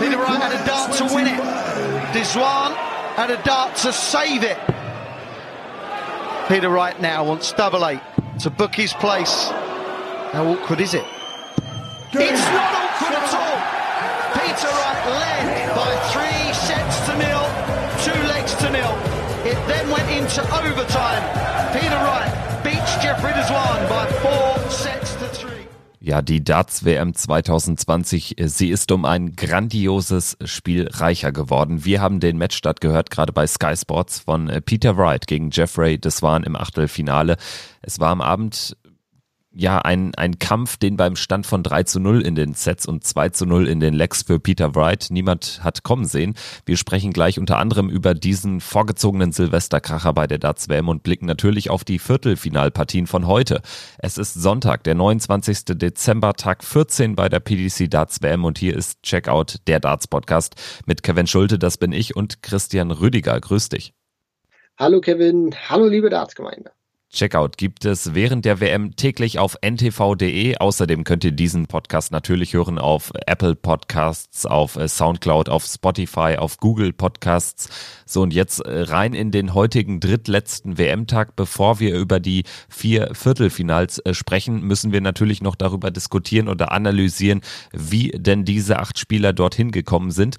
Peter Wright had a dart to win it. Diswan had a dart to save it. Peter Wright now wants double eight to book his place. How awkward is it? It's not awkward at all. Peter Wright led by three sets to nil, two legs to nil. It then went into overtime. Peter Wright beats Jeffrey Deswan by four sets. Ja, die Darts-WM 2020, sie ist um ein grandioses Spiel reicher geworden. Wir haben den Matchstart gehört, gerade bei Sky Sports von Peter Wright gegen Jeffrey Deswan im Achtelfinale. Es war am Abend ja, ein, ein Kampf, den beim Stand von 3 zu 0 in den Sets und 2 zu 0 in den Legs für Peter Wright niemand hat kommen sehen. Wir sprechen gleich unter anderem über diesen vorgezogenen Silvesterkracher bei der Darts WM und blicken natürlich auf die Viertelfinalpartien von heute. Es ist Sonntag, der 29. Dezember, Tag 14 bei der PDC Darts WM und hier ist Checkout, der Darts Podcast mit Kevin Schulte, das bin ich und Christian Rüdiger. Grüß dich. Hallo Kevin, hallo liebe Darts-Gemeinde. Checkout gibt es während der WM täglich auf ntv.de. Außerdem könnt ihr diesen Podcast natürlich hören auf Apple Podcasts, auf äh, Soundcloud, auf Spotify, auf Google Podcasts. So und jetzt äh, rein in den heutigen drittletzten WM-Tag. Bevor wir über die vier Viertelfinals äh, sprechen, müssen wir natürlich noch darüber diskutieren oder analysieren, wie denn diese acht Spieler dorthin gekommen sind.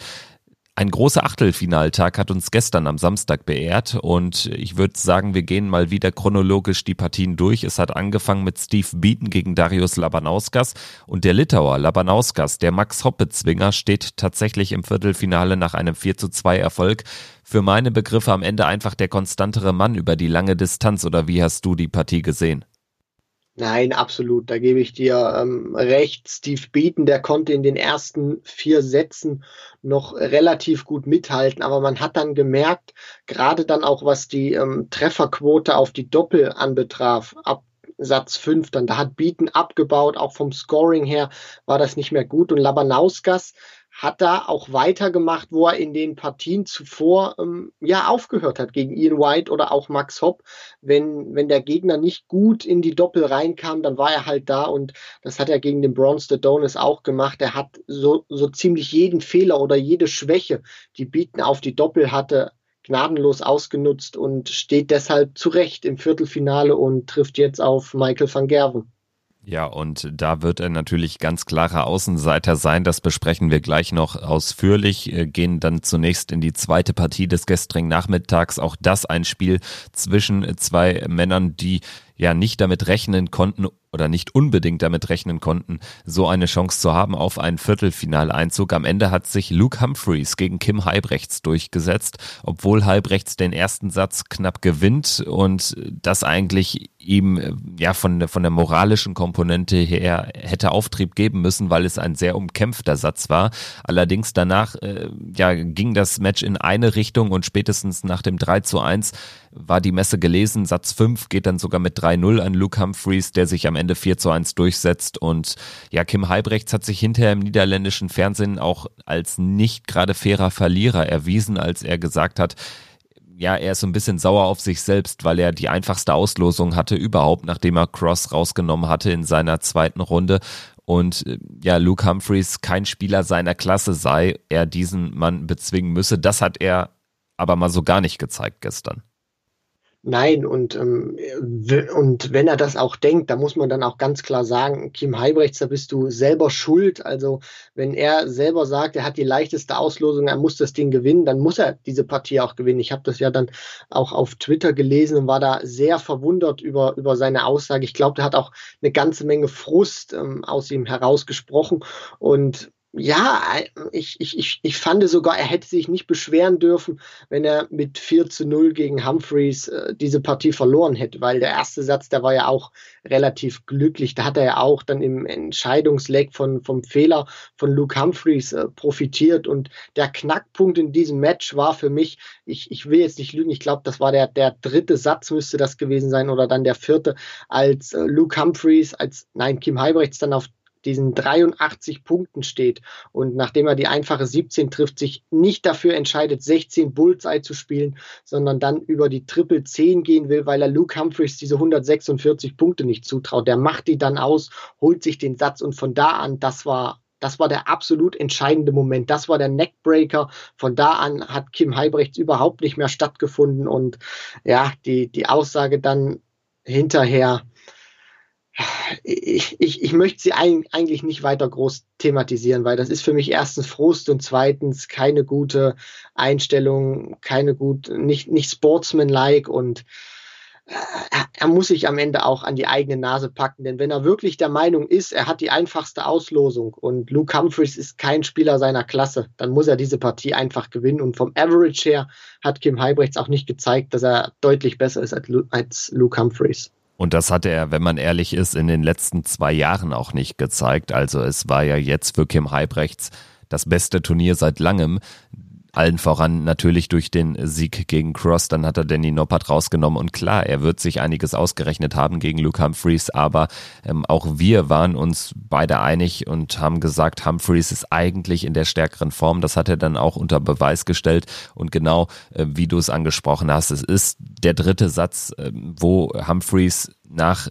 Ein großer Achtelfinaltag hat uns gestern am Samstag beehrt und ich würde sagen, wir gehen mal wieder chronologisch die Partien durch. Es hat angefangen mit Steve Beaton gegen Darius Labanauskas und der Litauer Labanauskas, der Max Hoppe-Zwinger, steht tatsächlich im Viertelfinale nach einem 4 zu 2 Erfolg. Für meine Begriffe am Ende einfach der konstantere Mann über die lange Distanz oder wie hast du die Partie gesehen? Nein, absolut. Da gebe ich dir ähm, recht. Steve Beaton, der konnte in den ersten vier Sätzen noch relativ gut mithalten, aber man hat dann gemerkt, gerade dann auch was die ähm, Trefferquote auf die Doppel anbetraf, ab Satz 5 dann, da hat Beaton abgebaut, auch vom Scoring her war das nicht mehr gut und Labanauskas hat da auch weitergemacht, wo er in den Partien zuvor ähm, ja aufgehört hat gegen Ian White oder auch Max Hopp. Wenn, wenn der Gegner nicht gut in die Doppel reinkam, dann war er halt da und das hat er gegen den Bronze the Donis auch gemacht. Er hat so, so ziemlich jeden Fehler oder jede Schwäche, die Bieten auf die Doppel hatte, gnadenlos ausgenutzt und steht deshalb zurecht im Viertelfinale und trifft jetzt auf Michael van Gerven. Ja, und da wird er natürlich ganz klarer Außenseiter sein. Das besprechen wir gleich noch ausführlich. Äh, gehen dann zunächst in die zweite Partie des gestrigen Nachmittags. Auch das ein Spiel zwischen zwei Männern, die ja nicht damit rechnen konnten oder nicht unbedingt damit rechnen konnten, so eine Chance zu haben auf einen Viertelfinaleinzug. Am Ende hat sich Luke Humphreys gegen Kim Halbrechts durchgesetzt, obwohl Halbrechts den ersten Satz knapp gewinnt und das eigentlich ihm ja von, von der moralischen Komponente her hätte Auftrieb geben müssen, weil es ein sehr umkämpfter Satz war. Allerdings danach äh, ja, ging das Match in eine Richtung und spätestens nach dem 3 zu 1 war die Messe gelesen. Satz 5 geht dann sogar mit 3-0 an Luke Humphreys, der sich am Ende 4 zu 1 durchsetzt. Und ja, Kim Halbrechts hat sich hinterher im niederländischen Fernsehen auch als nicht gerade fairer Verlierer erwiesen, als er gesagt hat, ja, er ist so ein bisschen sauer auf sich selbst, weil er die einfachste Auslosung hatte überhaupt, nachdem er Cross rausgenommen hatte in seiner zweiten Runde. Und ja, Luke Humphreys kein Spieler seiner Klasse sei, er diesen Mann bezwingen müsse. Das hat er aber mal so gar nicht gezeigt gestern. Nein, und, ähm, und wenn er das auch denkt, da muss man dann auch ganz klar sagen, Kim Heibrechts, da bist du selber schuld. Also wenn er selber sagt, er hat die leichteste Auslosung, er muss das Ding gewinnen, dann muss er diese Partie auch gewinnen. Ich habe das ja dann auch auf Twitter gelesen und war da sehr verwundert über, über seine Aussage. Ich glaube, er hat auch eine ganze Menge Frust ähm, aus ihm herausgesprochen. Und ja, ich, ich, ich, ich fand sogar, er hätte sich nicht beschweren dürfen, wenn er mit 4 zu 0 gegen Humphreys äh, diese Partie verloren hätte, weil der erste Satz, der war ja auch relativ glücklich. Da hat er ja auch dann im Entscheidungsleck von, vom Fehler von Luke Humphreys äh, profitiert. Und der Knackpunkt in diesem Match war für mich, ich, ich will jetzt nicht lügen, ich glaube, das war der, der dritte Satz, müsste das gewesen sein, oder dann der vierte, als äh, Luke Humphreys, als, nein, Kim Heibrechts dann auf diesen 83 Punkten steht und nachdem er die einfache 17 trifft, sich nicht dafür entscheidet, 16 Bullseye zu spielen, sondern dann über die Triple 10 gehen will, weil er Luke Humphreys diese 146 Punkte nicht zutraut. Der macht die dann aus, holt sich den Satz und von da an, das war Das war der absolut entscheidende Moment. Das war der Neckbreaker. Von da an hat Kim Heibrechts überhaupt nicht mehr stattgefunden. Und ja, die, die Aussage dann hinterher, ich, ich, ich möchte sie eigentlich nicht weiter groß thematisieren, weil das ist für mich erstens Frust und zweitens keine gute Einstellung, keine gut, nicht, nicht sportsmanlike und er, er muss sich am Ende auch an die eigene Nase packen, denn wenn er wirklich der Meinung ist, er hat die einfachste Auslosung und Luke Humphreys ist kein Spieler seiner Klasse, dann muss er diese Partie einfach gewinnen und vom Average her hat Kim Heibrechts auch nicht gezeigt, dass er deutlich besser ist als Luke Humphreys. Und das hatte er, wenn man ehrlich ist, in den letzten zwei Jahren auch nicht gezeigt. Also es war ja jetzt für Kim Heibrechts das beste Turnier seit langem. Allen voran natürlich durch den Sieg gegen Cross, dann hat er Danny Noppert rausgenommen und klar, er wird sich einiges ausgerechnet haben gegen Luke Humphreys, aber ähm, auch wir waren uns beide einig und haben gesagt, Humphreys ist eigentlich in der stärkeren Form. Das hat er dann auch unter Beweis gestellt und genau äh, wie du es angesprochen hast, es ist der dritte Satz, äh, wo Humphreys nach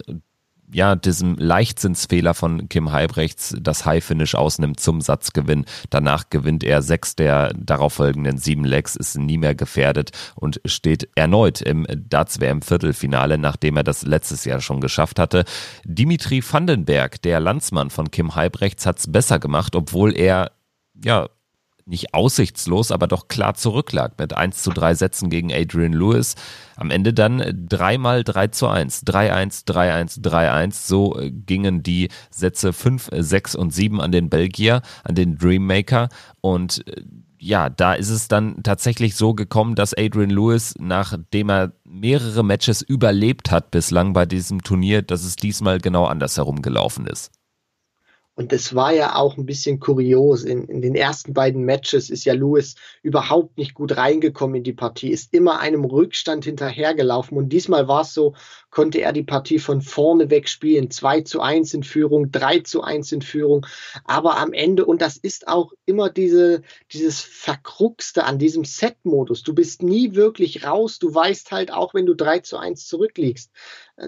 ja, diesem Leichtsinnsfehler von Kim Heibrechts das High-Finish ausnimmt zum Satzgewinn. Danach gewinnt er sechs der darauffolgenden sieben Legs, ist nie mehr gefährdet und steht erneut im Darts-WM-Viertelfinale, nachdem er das letztes Jahr schon geschafft hatte. Dimitri Vandenberg, der Landsmann von Kim Heibrechts, hat's besser gemacht, obwohl er ja nicht aussichtslos, aber doch klar zurücklag mit 1 zu 3 Sätzen gegen Adrian Lewis. Am Ende dann dreimal 3 zu 1, 3-1, 3-1, 3-1. So äh, gingen die Sätze 5, 6 und 7 an den Belgier, an den Dreammaker. Und äh, ja, da ist es dann tatsächlich so gekommen, dass Adrian Lewis, nachdem er mehrere Matches überlebt hat bislang bei diesem Turnier, dass es diesmal genau andersherum gelaufen ist. Und es war ja auch ein bisschen kurios. In, in den ersten beiden Matches ist ja Lewis überhaupt nicht gut reingekommen in die Partie, ist immer einem Rückstand hinterhergelaufen. Und diesmal war es so, konnte er die Partie von vorne weg spielen. 2 zu 1 in Führung, 3 zu 1 in Führung. Aber am Ende, und das ist auch immer diese, dieses Verkruxte an diesem Set-Modus. Du bist nie wirklich raus. Du weißt halt auch, wenn du 3 zu 1 zurückliegst.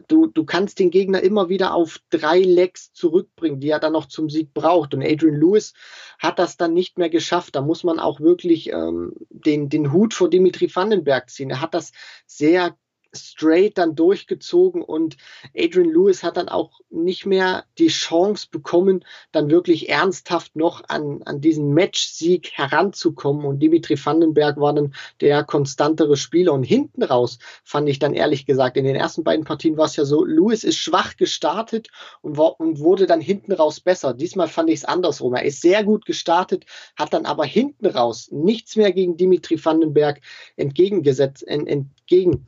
Du, du kannst den Gegner immer wieder auf drei Legs zurückbringen, die er dann noch zum Sieg braucht. Und Adrian Lewis hat das dann nicht mehr geschafft. Da muss man auch wirklich ähm, den, den Hut vor Dimitri Vandenberg ziehen. Er hat das sehr straight dann durchgezogen und Adrian Lewis hat dann auch nicht mehr die Chance bekommen, dann wirklich ernsthaft noch an, an diesen Matchsieg heranzukommen und Dimitri Vandenberg war dann der konstantere Spieler und hinten raus fand ich dann ehrlich gesagt, in den ersten beiden Partien war es ja so, Lewis ist schwach gestartet und, war, und wurde dann hinten raus besser. Diesmal fand ich es andersrum. Er ist sehr gut gestartet, hat dann aber hinten raus nichts mehr gegen Dimitri Vandenberg entgegengesetzt, entgegen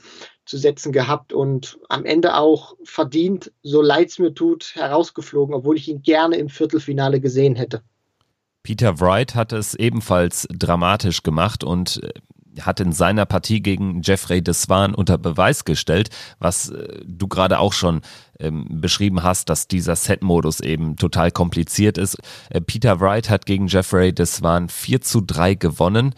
zu setzen gehabt und am Ende auch verdient, so leid es mir tut, herausgeflogen, obwohl ich ihn gerne im Viertelfinale gesehen hätte. Peter Wright hat es ebenfalls dramatisch gemacht und äh, hat in seiner Partie gegen Jeffrey Deswan unter Beweis gestellt, was äh, du gerade auch schon ähm, beschrieben hast, dass dieser Set-Modus eben total kompliziert ist. Äh, Peter Wright hat gegen Jeffrey Deswan 4 zu 3 gewonnen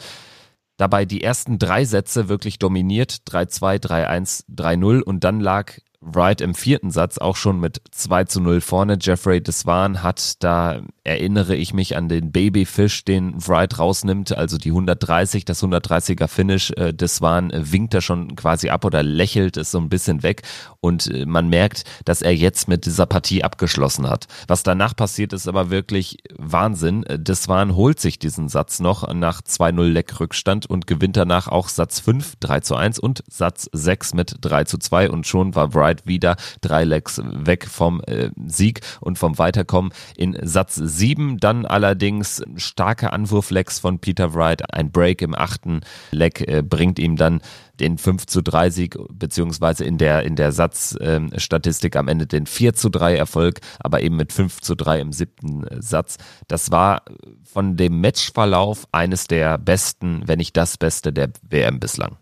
dabei die ersten drei Sätze wirklich dominiert, 3-2, 3-1, 3-0 und dann lag Wright im vierten Satz auch schon mit 2 zu 0 vorne. Jeffrey Deswan hat, da erinnere ich mich an den Babyfish, den Wright rausnimmt, also die 130, das 130er Finish. Äh, Deswan winkt da schon quasi ab oder lächelt es so ein bisschen weg und äh, man merkt, dass er jetzt mit dieser Partie abgeschlossen hat. Was danach passiert, ist aber wirklich Wahnsinn. Deswan holt sich diesen Satz noch nach 2-0 Leckrückstand und gewinnt danach auch Satz 5, 3 zu 1 und Satz 6 mit 3 zu 2 und schon war Wright Wright wieder drei Legs weg vom äh, Sieg und vom Weiterkommen. In Satz 7 dann allerdings starke Anwurflegs von Peter Wright. Ein Break im achten Leg äh, bringt ihm dann den 5 zu 3 Sieg, beziehungsweise in der, in der Satzstatistik ähm, am Ende den 4 zu 3 Erfolg, aber eben mit 5 zu 3 im siebten äh, Satz. Das war von dem Matchverlauf eines der besten, wenn nicht das Beste der WM bislang.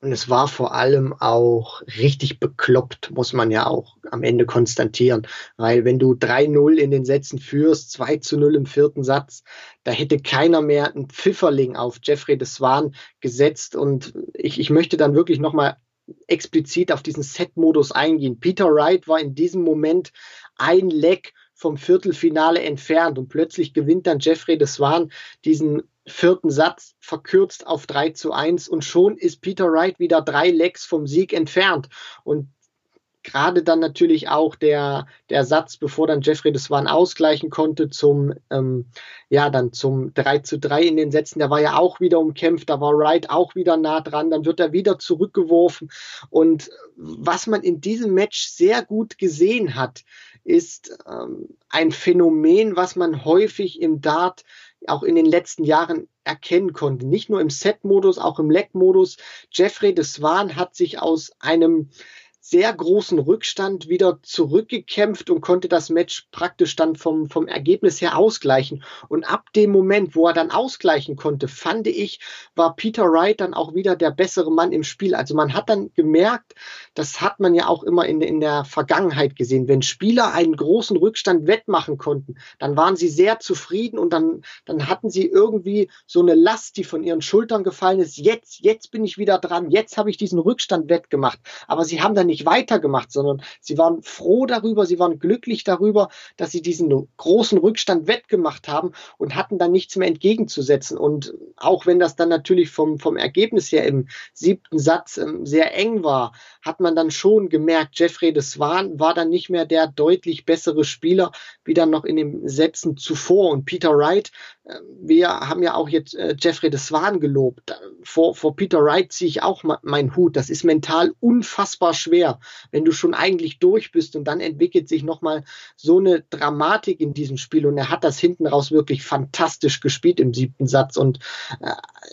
Und es war vor allem auch richtig bekloppt, muss man ja auch am Ende konstatieren. Weil wenn du 3-0 in den Sätzen führst, 2 0 im vierten Satz, da hätte keiner mehr einen Pfifferling auf Jeffrey de Swan gesetzt. Und ich, ich möchte dann wirklich nochmal explizit auf diesen Set-Modus eingehen. Peter Wright war in diesem Moment ein Leck vom Viertelfinale entfernt und plötzlich gewinnt dann Jeffrey de Swan diesen vierten Satz verkürzt auf 3 zu 1 und schon ist Peter Wright wieder drei Lecks vom Sieg entfernt. Und gerade dann natürlich auch der, der Satz, bevor dann Jeffrey das Swan ausgleichen konnte zum, ähm, ja, dann zum 3 zu 3 in den Sätzen, der war ja auch wieder umkämpft, da war Wright auch wieder nah dran, dann wird er wieder zurückgeworfen und was man in diesem Match sehr gut gesehen hat, ist ähm, ein Phänomen, was man häufig im Dart auch in den letzten Jahren erkennen konnte. Nicht nur im Set-Modus, auch im Leg-Modus. Jeffrey de Swan hat sich aus einem sehr großen Rückstand wieder zurückgekämpft und konnte das Match praktisch dann vom, vom Ergebnis her ausgleichen. Und ab dem Moment, wo er dann ausgleichen konnte, fand ich, war Peter Wright dann auch wieder der bessere Mann im Spiel. Also man hat dann gemerkt, das hat man ja auch immer in, in der Vergangenheit gesehen, wenn Spieler einen großen Rückstand wettmachen konnten, dann waren sie sehr zufrieden und dann, dann hatten sie irgendwie so eine Last, die von ihren Schultern gefallen ist. Jetzt, jetzt bin ich wieder dran, jetzt habe ich diesen Rückstand wettgemacht. Aber sie haben dann nicht nicht weitergemacht, sondern sie waren froh darüber, sie waren glücklich darüber, dass sie diesen großen Rückstand wettgemacht haben und hatten dann nichts mehr entgegenzusetzen. Und auch wenn das dann natürlich vom, vom Ergebnis her im siebten Satz ähm, sehr eng war, hat man dann schon gemerkt, Jeffrey de Swan war dann nicht mehr der deutlich bessere Spieler, wie dann noch in den Sätzen zuvor. Und Peter Wright, äh, wir haben ja auch jetzt äh, Jeffrey de Swan gelobt. Vor, vor Peter Wright ziehe ich auch meinen Hut. Das ist mental unfassbar schwer schwer, wenn du schon eigentlich durch bist und dann entwickelt sich nochmal so eine Dramatik in diesem Spiel und er hat das hinten raus wirklich fantastisch gespielt im siebten Satz und äh,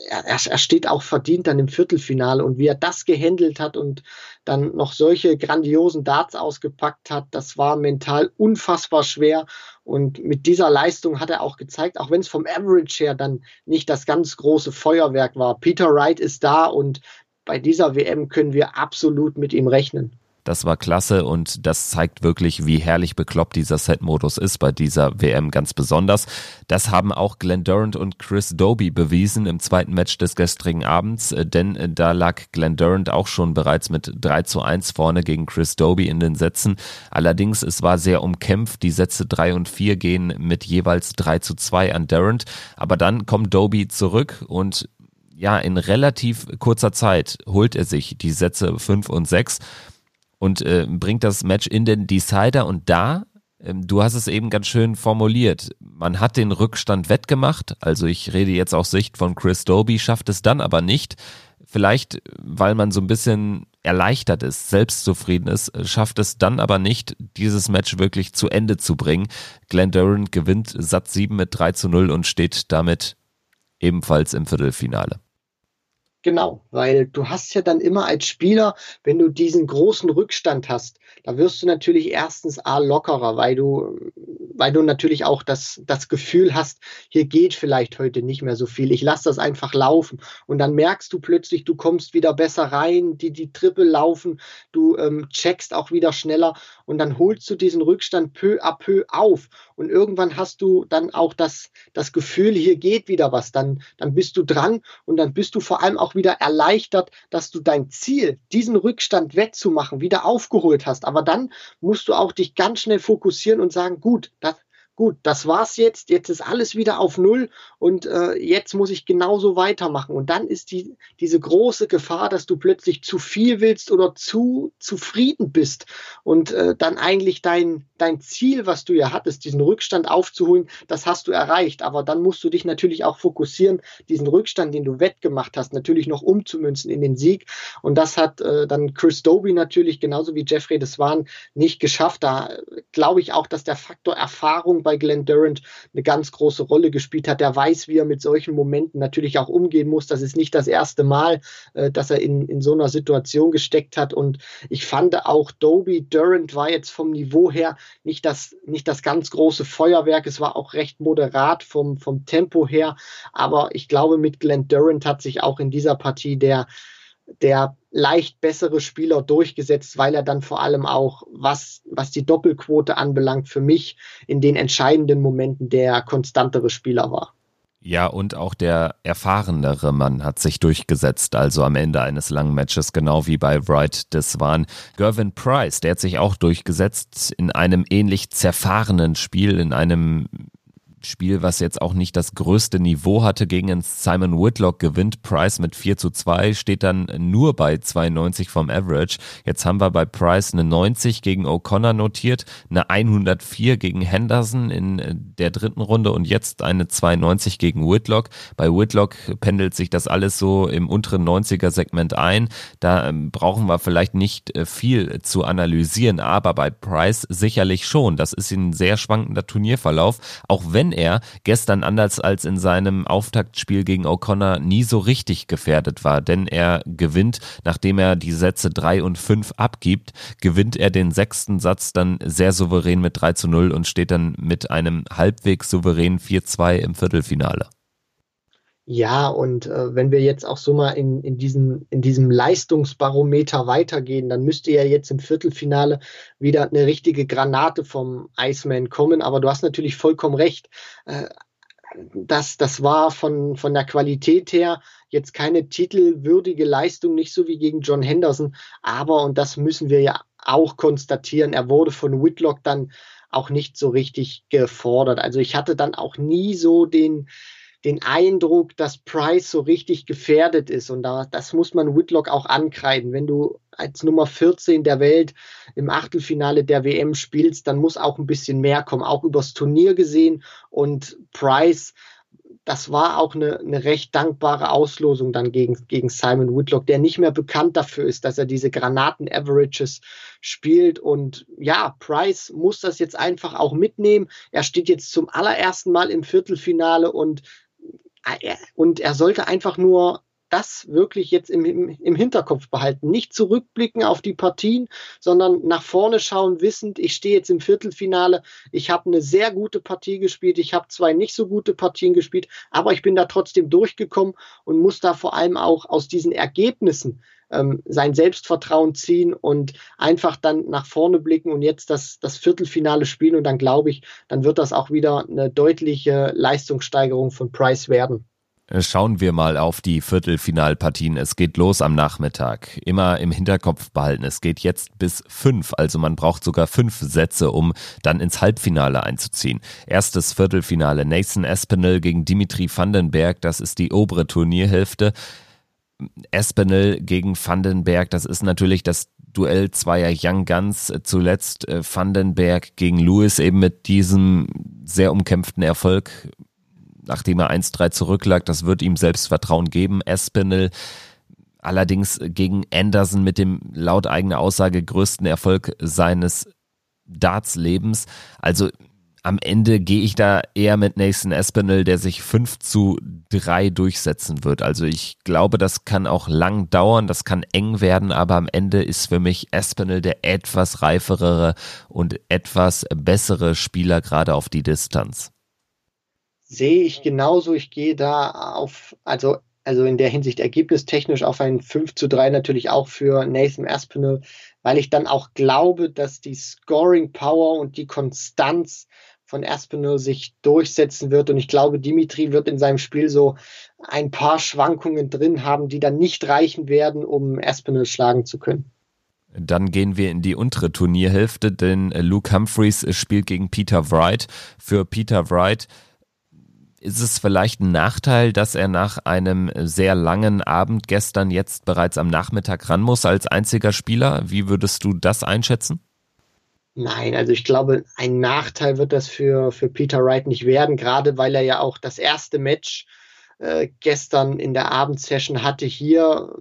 er, er steht auch verdient dann im Viertelfinale und wie er das gehandelt hat und dann noch solche grandiosen Darts ausgepackt hat, das war mental unfassbar schwer und mit dieser Leistung hat er auch gezeigt, auch wenn es vom Average her dann nicht das ganz große Feuerwerk war. Peter Wright ist da und bei dieser WM können wir absolut mit ihm rechnen. Das war klasse und das zeigt wirklich, wie herrlich bekloppt dieser Set-Modus ist bei dieser WM ganz besonders. Das haben auch Glenn Durant und Chris Doby bewiesen im zweiten Match des gestrigen Abends, äh, denn äh, da lag Glenn Durant auch schon bereits mit 3 zu 1 vorne gegen Chris Doby in den Sätzen. Allerdings, es war sehr umkämpft. Die Sätze 3 und 4 gehen mit jeweils 3 zu 2 an Durant. Aber dann kommt Doby zurück und ja, in relativ kurzer Zeit holt er sich die Sätze 5 und 6 und äh, bringt das Match in den Decider und da, äh, du hast es eben ganz schön formuliert, man hat den Rückstand wettgemacht, also ich rede jetzt aus Sicht von Chris Doby, schafft es dann aber nicht, vielleicht weil man so ein bisschen erleichtert ist, selbstzufrieden ist, schafft es dann aber nicht, dieses Match wirklich zu Ende zu bringen. Glenn Durant gewinnt Satz 7 mit 3 zu 0 und steht damit ebenfalls im Viertelfinale. Genau, weil du hast ja dann immer als Spieler, wenn du diesen großen Rückstand hast, da wirst du natürlich erstens A lockerer, weil du, weil du natürlich auch das, das Gefühl hast, hier geht vielleicht heute nicht mehr so viel. Ich lasse das einfach laufen. Und dann merkst du plötzlich, du kommst wieder besser rein, die, die Triple laufen, du ähm, checkst auch wieder schneller und dann holst du diesen Rückstand peu à peu auf. Und irgendwann hast du dann auch das, das Gefühl, hier geht wieder was. Dann, dann bist du dran und dann bist du vor allem auch wieder erleichtert, dass du dein Ziel, diesen Rückstand wettzumachen, wieder aufgeholt hast. Aber dann musst du auch dich ganz schnell fokussieren und sagen, gut, das, gut, das war's jetzt, jetzt ist alles wieder auf Null und äh, jetzt muss ich genauso weitermachen. Und dann ist die, diese große Gefahr, dass du plötzlich zu viel willst oder zu zufrieden bist und äh, dann eigentlich dein, dein Ziel, was du ja hattest, diesen Rückstand aufzuholen, das hast du erreicht. Aber dann musst du dich natürlich auch fokussieren, diesen Rückstand, den du wettgemacht hast, natürlich noch umzumünzen in den Sieg. Und das hat äh, dann Chris Doby natürlich genauso wie Jeffrey das waren nicht geschafft. Da äh, glaube ich auch, dass der Faktor Erfahrung bei Glenn Durant eine ganz große Rolle gespielt hat. Der weiß, wie er mit solchen Momenten natürlich auch umgehen muss. Das ist nicht das erste Mal, äh, dass er in, in so einer Situation gesteckt hat. Und ich fand auch, Doby Durant war jetzt vom Niveau her nicht das, nicht das ganz große Feuerwerk. Es war auch recht moderat vom, vom Tempo her. Aber ich glaube, mit Glenn Durant hat sich auch in dieser Partie der der leicht bessere Spieler durchgesetzt, weil er dann vor allem auch, was, was die Doppelquote anbelangt, für mich in den entscheidenden Momenten der konstantere Spieler war. Ja, und auch der erfahrenere Mann hat sich durchgesetzt, also am Ende eines langen Matches, genau wie bei Wright Deswan. Gervin Price, der hat sich auch durchgesetzt in einem ähnlich zerfahrenen Spiel, in einem Spiel, was jetzt auch nicht das größte Niveau hatte, gegen Simon Whitlock gewinnt Price mit 4 zu 2, steht dann nur bei 92 vom Average. Jetzt haben wir bei Price eine 90 gegen O'Connor notiert, eine 104 gegen Henderson in der dritten Runde und jetzt eine 92 gegen Whitlock. Bei Whitlock pendelt sich das alles so im unteren 90er Segment ein. Da ähm, brauchen wir vielleicht nicht äh, viel zu analysieren, aber bei Price sicherlich schon. Das ist ein sehr schwankender Turnierverlauf, auch wenn er gestern anders als in seinem Auftaktspiel gegen O'Connor nie so richtig gefährdet war, denn er gewinnt, nachdem er die Sätze drei und fünf abgibt, gewinnt er den sechsten Satz dann sehr souverän mit 3 zu 0 und steht dann mit einem halbwegs souveränen 4-2 im Viertelfinale. Ja, und äh, wenn wir jetzt auch so mal in, in, diesen, in diesem Leistungsbarometer weitergehen, dann müsste ja jetzt im Viertelfinale wieder eine richtige Granate vom Iceman kommen. Aber du hast natürlich vollkommen recht. Äh, das, das war von, von der Qualität her jetzt keine titelwürdige Leistung, nicht so wie gegen John Henderson. Aber, und das müssen wir ja auch konstatieren, er wurde von Whitlock dann auch nicht so richtig gefordert. Also ich hatte dann auch nie so den, den Eindruck, dass Price so richtig gefährdet ist. Und da, das muss man Whitlock auch ankreiden. Wenn du als Nummer 14 der Welt im Achtelfinale der WM spielst, dann muss auch ein bisschen mehr kommen, auch übers Turnier gesehen. Und Price das war auch eine, eine recht dankbare Auslosung dann gegen, gegen Simon Whitlock, der nicht mehr bekannt dafür ist, dass er diese Granaten-Averages spielt. Und ja, Price muss das jetzt einfach auch mitnehmen. Er steht jetzt zum allerersten Mal im Viertelfinale und, und er sollte einfach nur das wirklich jetzt im, im, im Hinterkopf behalten. Nicht zurückblicken auf die Partien, sondern nach vorne schauen, wissend, ich stehe jetzt im Viertelfinale, ich habe eine sehr gute Partie gespielt, ich habe zwei nicht so gute Partien gespielt, aber ich bin da trotzdem durchgekommen und muss da vor allem auch aus diesen Ergebnissen ähm, sein Selbstvertrauen ziehen und einfach dann nach vorne blicken und jetzt das, das Viertelfinale spielen. Und dann glaube ich, dann wird das auch wieder eine deutliche Leistungssteigerung von Price werden. Schauen wir mal auf die Viertelfinalpartien. Es geht los am Nachmittag. Immer im Hinterkopf behalten. Es geht jetzt bis fünf, also man braucht sogar fünf Sätze, um dann ins Halbfinale einzuziehen. Erstes Viertelfinale. Nathan Espinel gegen Dimitri Vandenberg. Das ist die obere Turnierhälfte. Espinel gegen Vandenberg. Das ist natürlich das Duell zweier Young Guns. Zuletzt äh, Vandenberg gegen Lewis eben mit diesem sehr umkämpften Erfolg nachdem er 1-3 zurücklag. Das wird ihm Selbstvertrauen geben. Espinel allerdings gegen Anderson mit dem laut eigener Aussage größten Erfolg seines Darts-Lebens. Also am Ende gehe ich da eher mit Nathan Espinel, der sich 5 zu 3 durchsetzen wird. Also ich glaube, das kann auch lang dauern, das kann eng werden, aber am Ende ist für mich Espinel der etwas reiferere und etwas bessere Spieler gerade auf die Distanz sehe ich genauso. Ich gehe da auf, also, also in der Hinsicht ergebnistechnisch auf ein 5 zu 3 natürlich auch für Nathan Aspinall, weil ich dann auch glaube, dass die Scoring Power und die Konstanz von Aspinall sich durchsetzen wird. Und ich glaube, Dimitri wird in seinem Spiel so ein paar Schwankungen drin haben, die dann nicht reichen werden, um Aspinall schlagen zu können. Dann gehen wir in die untere Turnierhälfte, denn Luke Humphreys spielt gegen Peter Wright. Für Peter Wright ist es vielleicht ein Nachteil, dass er nach einem sehr langen Abend gestern jetzt bereits am Nachmittag ran muss als einziger Spieler? Wie würdest du das einschätzen? Nein, also ich glaube, ein Nachteil wird das für, für Peter Wright nicht werden, gerade weil er ja auch das erste Match äh, gestern in der Abendsession hatte. Hier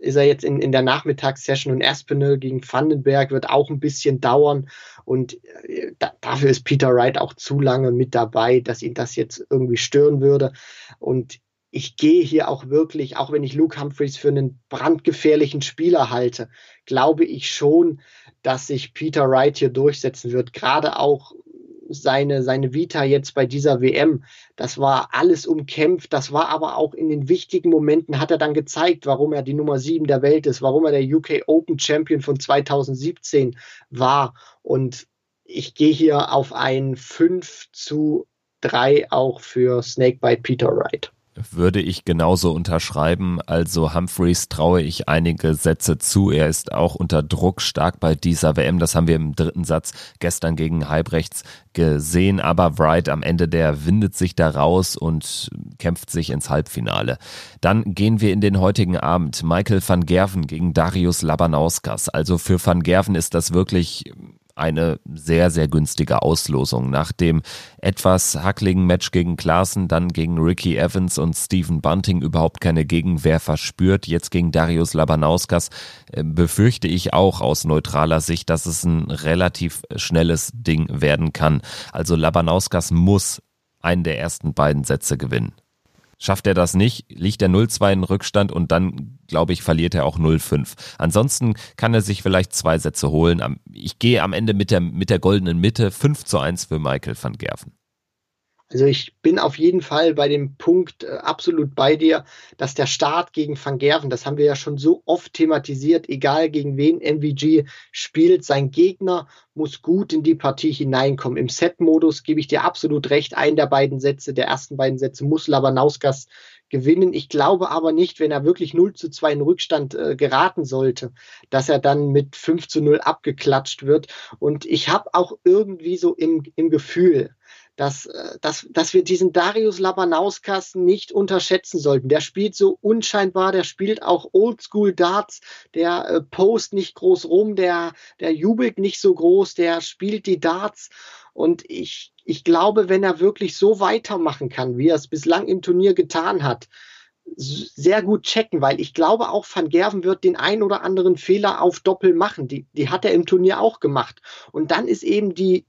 ist er jetzt in, in der Nachmittagssession und Aspinall gegen Vandenberg wird auch ein bisschen dauern. Und äh, da, dafür ist Peter Wright auch zu lange mit dabei, dass ihn das jetzt irgendwie stören würde. Und ich gehe hier auch wirklich, auch wenn ich Luke Humphreys für einen brandgefährlichen Spieler halte, glaube ich schon, dass sich Peter Wright hier durchsetzen wird. Gerade auch seine, seine Vita jetzt bei dieser WM. Das war alles umkämpft. Das war aber auch in den wichtigen Momenten hat er dann gezeigt, warum er die Nummer 7 der Welt ist, warum er der UK Open Champion von 2017 war. Und ich gehe hier auf ein 5 zu drei auch für Snakebite Peter Wright. Würde ich genauso unterschreiben. Also Humphreys traue ich einige Sätze zu. Er ist auch unter Druck stark bei dieser WM. Das haben wir im dritten Satz gestern gegen Halbrechts gesehen. Aber Wright am Ende, der windet sich da raus und kämpft sich ins Halbfinale. Dann gehen wir in den heutigen Abend. Michael van Gerven gegen Darius Labanauskas. Also für van Gerven ist das wirklich eine sehr, sehr günstige Auslosung. Nach dem etwas hackligen Match gegen Klaassen, dann gegen Ricky Evans und Stephen Bunting überhaupt keine Gegenwehr verspürt. Jetzt gegen Darius Labanauskas äh, befürchte ich auch aus neutraler Sicht, dass es ein relativ schnelles Ding werden kann. Also Labanauskas muss einen der ersten beiden Sätze gewinnen. Schafft er das nicht, liegt er 0-2 in Rückstand und dann, glaube ich, verliert er auch 0-5. Ansonsten kann er sich vielleicht zwei Sätze holen. Ich gehe am Ende mit der, mit der goldenen Mitte 5 zu 1 für Michael van Gerven. Also ich bin auf jeden Fall bei dem Punkt äh, absolut bei dir, dass der Start gegen Van Gerven, das haben wir ja schon so oft thematisiert, egal gegen wen MVG spielt, sein Gegner muss gut in die Partie hineinkommen. Im Set-Modus gebe ich dir absolut recht, ein der beiden Sätze, der ersten beiden Sätze muss Labanauskas gewinnen. Ich glaube aber nicht, wenn er wirklich 0 zu 2 in Rückstand äh, geraten sollte, dass er dann mit 5 zu 0 abgeklatscht wird. Und ich habe auch irgendwie so im, im Gefühl, dass, äh, dass, dass wir diesen Darius Labanauskas nicht unterschätzen sollten. Der spielt so unscheinbar, der spielt auch Oldschool Darts, der äh, post nicht groß rum, der, der jubelt nicht so groß, der spielt die Darts. Und ich, ich glaube, wenn er wirklich so weitermachen kann, wie er es bislang im Turnier getan hat, sehr gut checken, weil ich glaube auch Van Gerven wird den ein oder anderen Fehler auf Doppel machen. Die, die hat er im Turnier auch gemacht. Und dann ist eben die,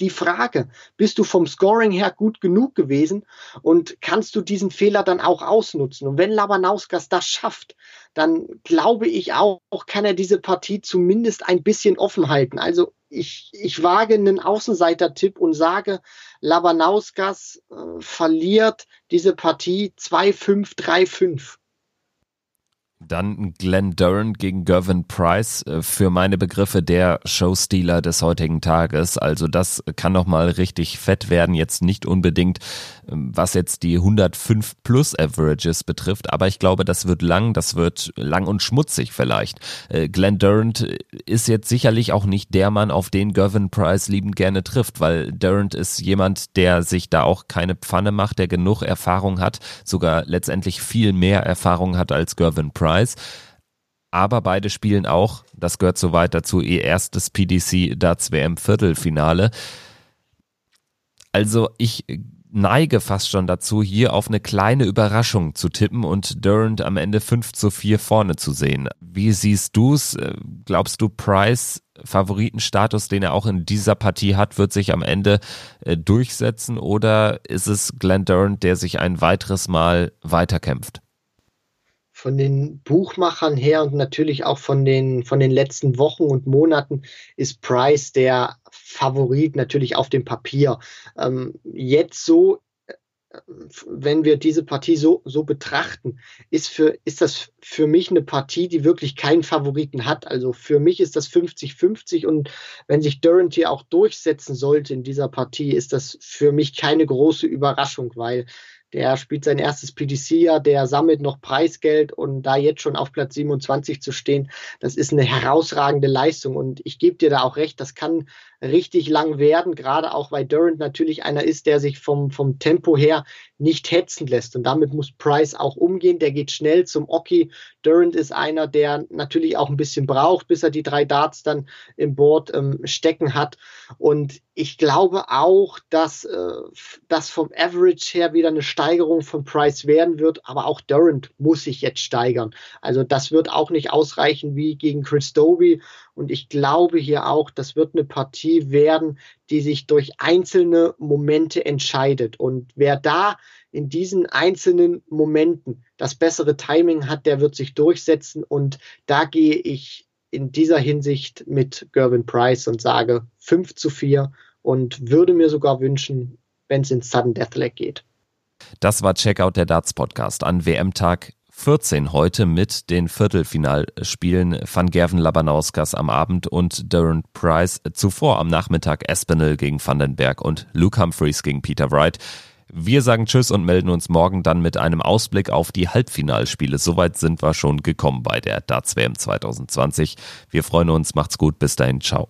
die Frage, bist du vom Scoring her gut genug gewesen und kannst du diesen Fehler dann auch ausnutzen? Und wenn Labanauskas das schafft, dann glaube ich auch, kann er diese Partie zumindest ein bisschen offen halten. Also ich, ich wage einen Außenseiter-Tipp und sage, Labanauskas äh, verliert diese Partie 2-5, 3-5. Dann Glenn Durant gegen Gervin Price, äh, für meine Begriffe der Showstealer des heutigen Tages. Also das kann nochmal richtig fett werden. Jetzt nicht unbedingt, ähm, was jetzt die 105 plus Averages betrifft, aber ich glaube, das wird lang, das wird lang und schmutzig vielleicht. Äh, Glenn Durant ist jetzt sicherlich auch nicht der Mann, auf den Gervin Price liebend gerne trifft, weil Durant ist jemand, der sich da auch keine Pfanne macht, der genug Erfahrung hat, sogar letztendlich viel mehr Erfahrung hat als Gervin Price. Price. Aber beide spielen auch, das gehört soweit dazu, ihr erstes PDC Darts WM Viertelfinale. Also ich neige fast schon dazu, hier auf eine kleine Überraschung zu tippen und Durant am Ende 5 zu 4 vorne zu sehen. Wie siehst du es? Glaubst du, Price Favoritenstatus, den er auch in dieser Partie hat, wird sich am Ende äh, durchsetzen oder ist es Glenn Durant, der sich ein weiteres Mal weiterkämpft? Von den Buchmachern her und natürlich auch von den, von den letzten Wochen und Monaten ist Price der Favorit natürlich auf dem Papier. Ähm, jetzt so, äh, wenn wir diese Partie so, so betrachten, ist, für, ist das für mich eine Partie, die wirklich keinen Favoriten hat. Also für mich ist das 50-50 und wenn sich Durant hier auch durchsetzen sollte in dieser Partie, ist das für mich keine große Überraschung, weil der spielt sein erstes PDC-Jahr, der sammelt noch Preisgeld und da jetzt schon auf Platz 27 zu stehen, das ist eine herausragende Leistung. Und ich gebe dir da auch recht, das kann richtig lang werden, gerade auch weil Durant natürlich einer ist, der sich vom, vom Tempo her nicht hetzen lässt. Und damit muss Price auch umgehen. Der geht schnell zum Oki. Durant ist einer, der natürlich auch ein bisschen braucht, bis er die drei Darts dann im Board ähm, stecken hat. Und ich glaube auch, dass äh, das vom Average her wieder eine Steigerung von Price werden wird. Aber auch Durant muss sich jetzt steigern. Also das wird auch nicht ausreichen wie gegen Chris Doby und ich glaube hier auch, das wird eine Partie werden, die sich durch einzelne Momente entscheidet. Und wer da in diesen einzelnen Momenten das bessere Timing hat, der wird sich durchsetzen. Und da gehe ich in dieser Hinsicht mit Gervin Price und sage 5 zu 4 und würde mir sogar wünschen, wenn es ins Sudden Deathleg geht. Das war Checkout der Darts Podcast an WM-Tag 14 heute mit den Viertelfinalspielen Van Gerven Labanauskas am Abend und Darren Price zuvor am Nachmittag Espinel gegen Vandenberg und Luke Humphreys gegen Peter Wright. Wir sagen Tschüss und melden uns morgen dann mit einem Ausblick auf die Halbfinalspiele. Soweit sind wir schon gekommen bei der Darts WM 2020. Wir freuen uns, macht's gut, bis dahin, ciao.